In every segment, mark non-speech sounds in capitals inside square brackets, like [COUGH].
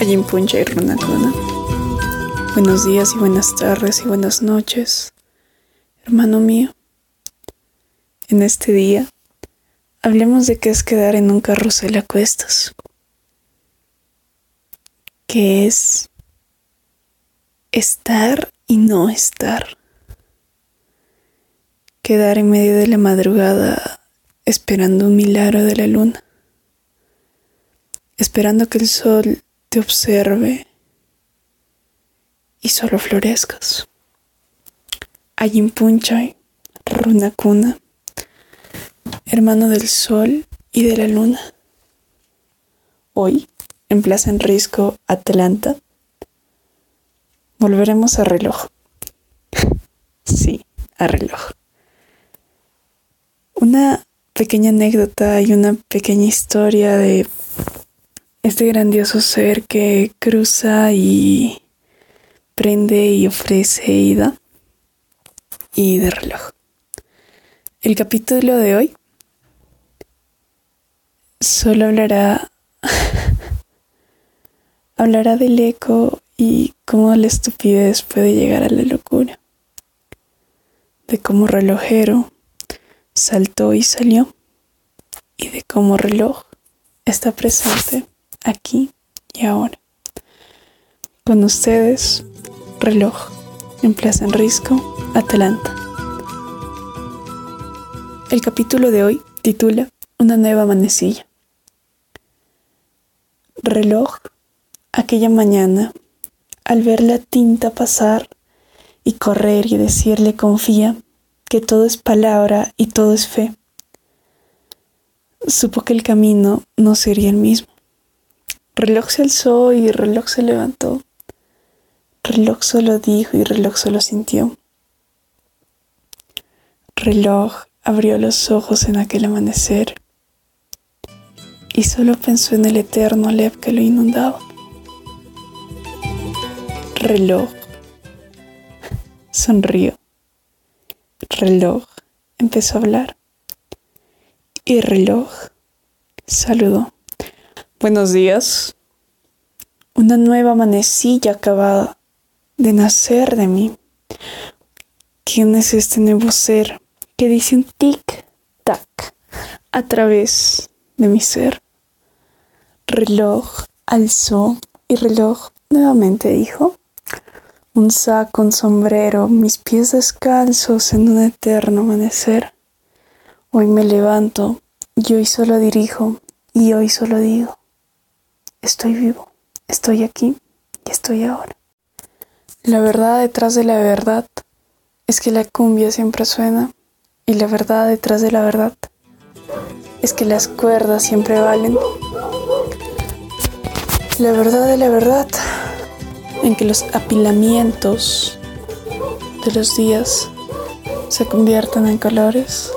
Puncha y Runakuna. Buenos días y buenas tardes y buenas noches, hermano mío. En este día, hablemos de qué es quedar en un carrusel a cuestas. ¿Qué es estar y no estar? Quedar en medio de la madrugada esperando un milagro de la luna, esperando que el sol te observe y solo florezcas. Ayim Punchai, Runa Kuna, hermano del sol y de la luna. Hoy, en Plaza Enrisco, Atlanta, volveremos a reloj. [LAUGHS] sí, a reloj. Una pequeña anécdota y una pequeña historia de este grandioso ser que cruza y prende y ofrece y da y de reloj. El capítulo de hoy solo hablará [LAUGHS] hablará del eco y cómo la estupidez puede llegar a la locura. De cómo relojero saltó y salió y de cómo reloj está presente aquí y ahora. Con ustedes, reloj en Plaza Enrisco, Atlanta. El capítulo de hoy titula Una nueva manecilla. Reloj, aquella mañana, al ver la tinta pasar y correr y decirle confía que todo es palabra y todo es fe, supo que el camino no sería el mismo. Reloj se alzó y reloj se levantó. Reloj solo dijo y reloj solo sintió. Reloj abrió los ojos en aquel amanecer y solo pensó en el eterno lev que lo inundaba. Reloj [LAUGHS] sonrió. Reloj empezó a hablar y reloj saludó. Buenos días. Una nueva manecilla acaba de nacer de mí. ¿Quién es este nuevo ser que dice un tic-tac a través de mi ser? Reloj alzó y reloj nuevamente dijo. Un saco, un sombrero, mis pies descalzos en un eterno amanecer. Hoy me levanto y hoy solo dirijo y hoy solo digo estoy vivo, estoy aquí y estoy ahora. La verdad detrás de la verdad es que la cumbia siempre suena y la verdad detrás de la verdad es que las cuerdas siempre valen. La verdad de la verdad en que los apilamientos de los días se conviertan en colores,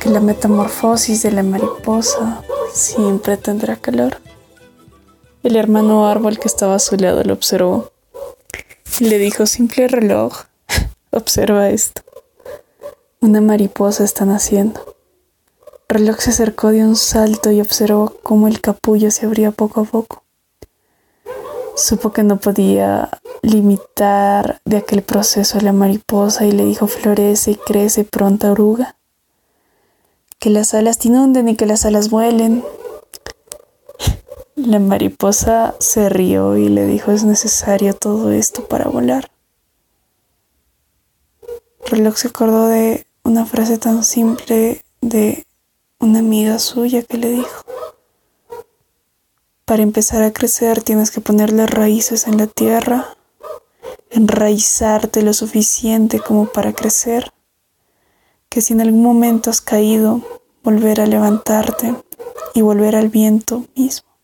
que la metamorfosis de la mariposa siempre tendrá calor. El hermano árbol que estaba a su lado lo observó le dijo, simple reloj, [LAUGHS] observa esto. Una mariposa está naciendo. Reloj se acercó de un salto y observó cómo el capullo se abría poco a poco. Supo que no podía limitar de aquel proceso a la mariposa y le dijo florece y crece pronta oruga. Que las alas te inunden y que las alas vuelen, la mariposa se rió y le dijo, es necesario todo esto para volar. Reloj se acordó de una frase tan simple de una amiga suya que le dijo, para empezar a crecer tienes que ponerle raíces en la tierra, enraizarte lo suficiente como para crecer, que si en algún momento has caído, volver a levantarte y volver al viento mismo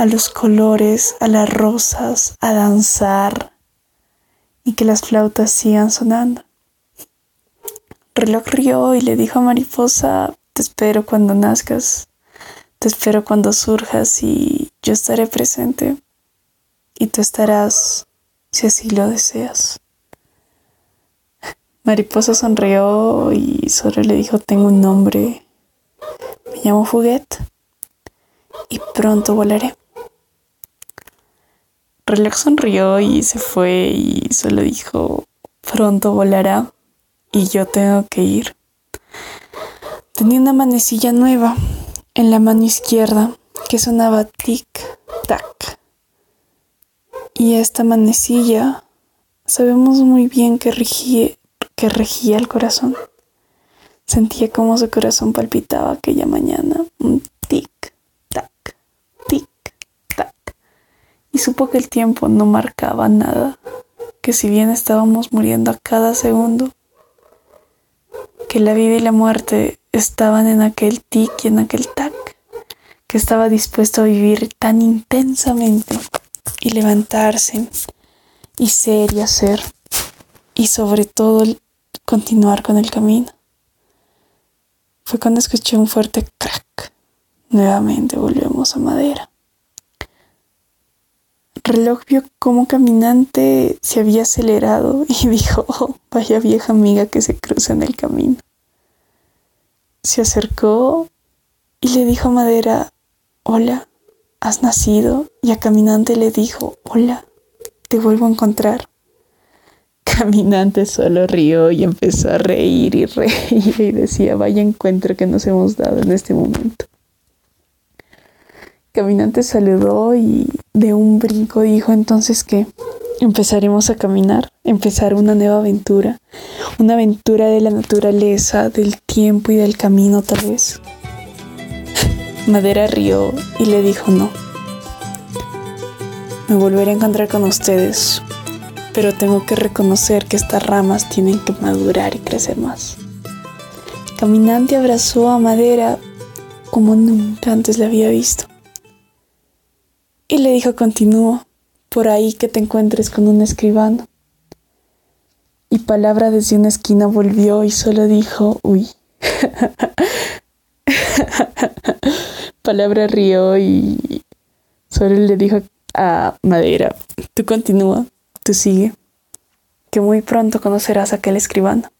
a los colores, a las rosas, a danzar y que las flautas sigan sonando. Reloj rió y le dijo a Mariposa, te espero cuando nazcas, te espero cuando surjas y yo estaré presente y tú estarás si así lo deseas. Mariposa sonrió y solo le dijo, tengo un nombre, me llamo Fuguet y pronto volaré. Reloj sonrió y se fue y solo dijo, pronto volará y yo tengo que ir. Tenía una manecilla nueva en la mano izquierda que sonaba tic-tac. Y esta manecilla sabemos muy bien que regía, que regía el corazón. Sentía como su corazón palpitaba aquella mañana, un tic-tac, tic-tac. Y supo que el tiempo no marcaba nada, que si bien estábamos muriendo a cada segundo, que la vida y la muerte estaban en aquel tic y en aquel tac, que estaba dispuesto a vivir tan intensamente y levantarse y ser y hacer y sobre todo continuar con el camino. Fue cuando escuché un fuerte crack. Nuevamente volvemos a madera. Reloj vio como caminante se había acelerado y [LAUGHS] dijo, oh, vaya vieja amiga que se cruza en el camino se acercó y le dijo a Madera, hola, has nacido. Y a Caminante le dijo, hola, te vuelvo a encontrar. [LAUGHS] Caminante solo rió y empezó a reír y reír y decía, vaya encuentro que nos hemos dado en este momento. Caminante saludó y de un brinco dijo entonces que empezaremos a caminar, empezar una nueva aventura, una aventura de la naturaleza, del tiempo y del camino tal vez. [LAUGHS] Madera rió y le dijo no. Me volveré a encontrar con ustedes, pero tengo que reconocer que estas ramas tienen que madurar y crecer más. Caminante abrazó a Madera como nunca antes la había visto. Y le dijo continúo por ahí que te encuentres con un escribano. Y palabra desde una esquina volvió y solo dijo, uy. [LAUGHS] palabra rió y solo le dijo a Madera, tú continúa, tú sigue, que muy pronto conocerás a aquel escribano.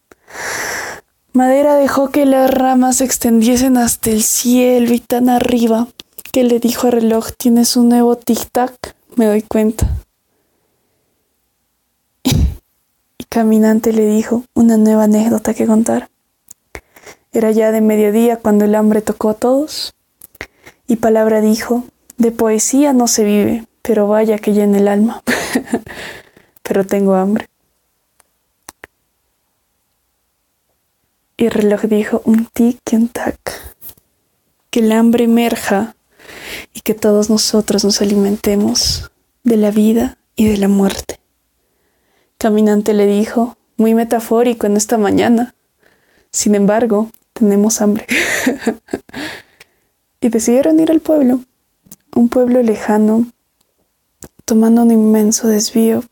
Madera dejó que las ramas se extendiesen hasta el cielo y tan arriba que le dijo al reloj, tienes un nuevo tic-tac me doy cuenta. y caminante le dijo una nueva anécdota que contar. Era ya de mediodía cuando el hambre tocó a todos, y palabra dijo, de poesía no se vive, pero vaya que llena el alma. [LAUGHS] pero tengo hambre. Y el reloj dijo un tic y un tac. Que el hambre emerja y que todos nosotros nos alimentemos de la vida y de la muerte. Caminante le dijo, muy metafórico en esta mañana. Sin embargo, tenemos hambre. [LAUGHS] y decidieron ir al pueblo, un pueblo lejano, tomando un inmenso desvío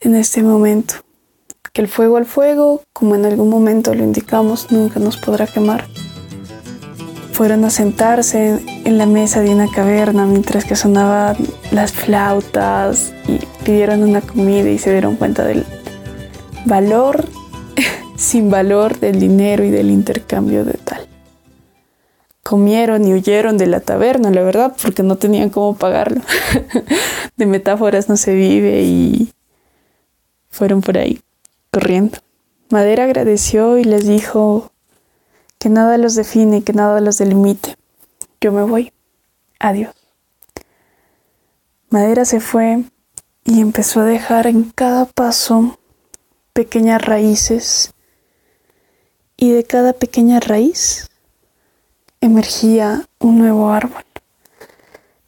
en este momento. Que el fuego al fuego, como en algún momento lo indicamos, nunca nos podrá quemar fueron a sentarse en la mesa de una caverna mientras que sonaban las flautas y pidieron una comida y se dieron cuenta del valor [LAUGHS] sin valor del dinero y del intercambio de tal. Comieron y huyeron de la taberna, la verdad, porque no tenían cómo pagarlo. [LAUGHS] de metáforas no se vive y fueron por ahí corriendo. Madera agradeció y les dijo, que nada los define, que nada los delimite. Yo me voy. Adiós. Madera se fue y empezó a dejar en cada paso pequeñas raíces y de cada pequeña raíz emergía un nuevo árbol.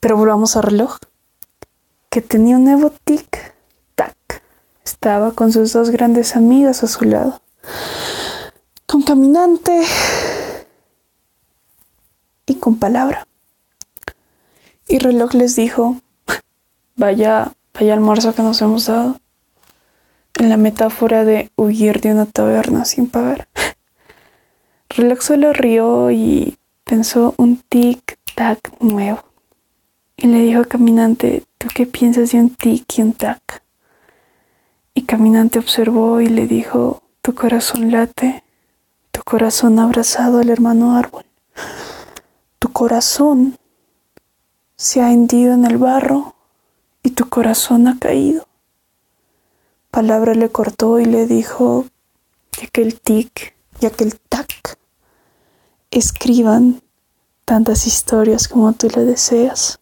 Pero volvamos al reloj, que tenía un nuevo tic-tac. Estaba con sus dos grandes amigas a su lado. Con caminante y con palabra. Y reloj les dijo, vaya, vaya almuerzo que nos hemos dado. En la metáfora de huir de una taberna sin pagar. [LAUGHS] Reloj solo rió y pensó un tic-tac nuevo. Y le dijo a Caminante, ¿tú qué piensas de un tic y un tac? Y Caminante observó y le dijo, tu corazón late tu corazón abrazado al hermano árbol. Corazón se ha hendido en el barro y tu corazón ha caído. Palabra le cortó y le dijo que aquel tic y aquel tac escriban tantas historias como tú le deseas.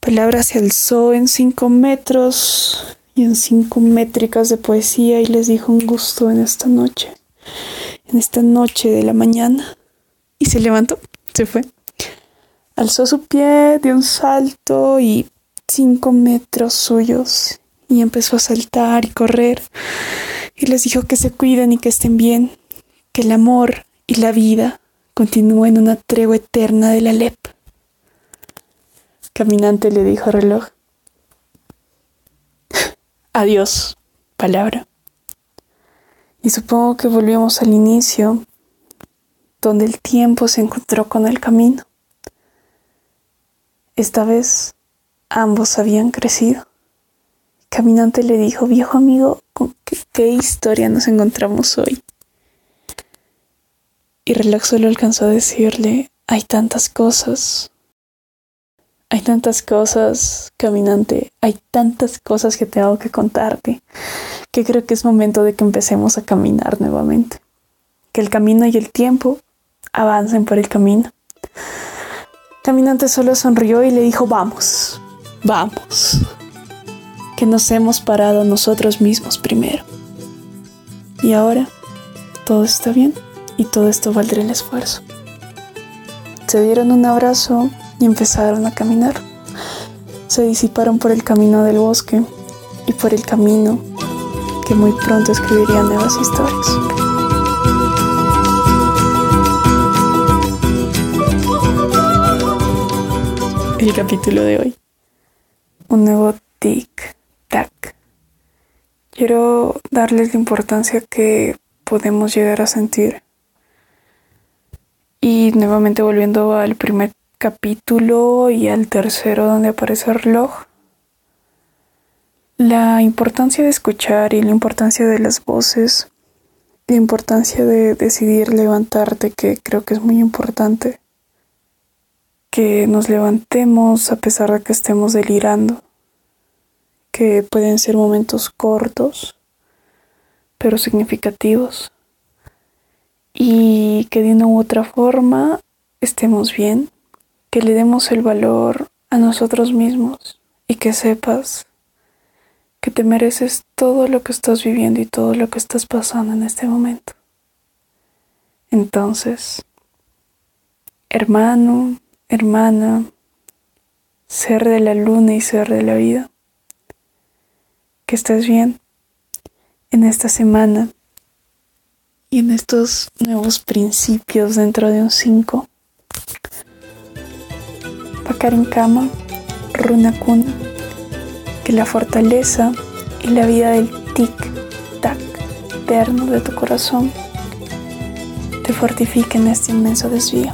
Palabra se alzó en cinco metros y en cinco métricas de poesía y les dijo un gusto en esta noche, en esta noche de la mañana. Y se levantó, se fue. Alzó su pie, dio un salto y cinco metros suyos y empezó a saltar y correr. Y les dijo que se cuiden y que estén bien, que el amor y la vida continúen en una tregua eterna de la LEP. Caminante le dijo reloj. [LAUGHS] Adiós, palabra. Y supongo que volvemos al inicio, donde el tiempo se encontró con el camino. Esta vez ambos habían crecido. Caminante le dijo, viejo amigo, ¿con qué, historia nos encontramos hoy? Y Relax solo alcanzó a decirle, hay tantas cosas. Hay tantas cosas, caminante, hay tantas cosas que tengo que contarte, que creo que es momento de que empecemos a caminar nuevamente. Que el camino y el tiempo avancen por el camino. Caminante solo sonrió y le dijo, vamos, vamos, que nos hemos parado nosotros mismos primero. Y ahora todo está bien y todo esto valdrá el esfuerzo. Se dieron un abrazo y empezaron a caminar. Se disiparon por el camino del bosque y por el camino que muy pronto escribirían nuevas historias. El capítulo de hoy. Un nuevo tic-tac. Quiero darles la importancia que podemos llegar a sentir. Y nuevamente volviendo al primer capítulo y al tercero donde aparece el reloj. La importancia de escuchar y la importancia de las voces, la importancia de decidir levantarte, que creo que es muy importante que nos levantemos a pesar de que estemos delirando, que pueden ser momentos cortos, pero significativos, y que de una u otra forma estemos bien, que le demos el valor a nosotros mismos y que sepas que te mereces todo lo que estás viviendo y todo lo que estás pasando en este momento. Entonces, hermano, hermana, ser de la luna y ser de la vida. Que estés bien en esta semana y en estos nuevos principios dentro de un 5. Pacar en cama, runa cuna, que la fortaleza y la vida del tic-tac eterno de tu corazón te fortifiquen este inmenso desvío.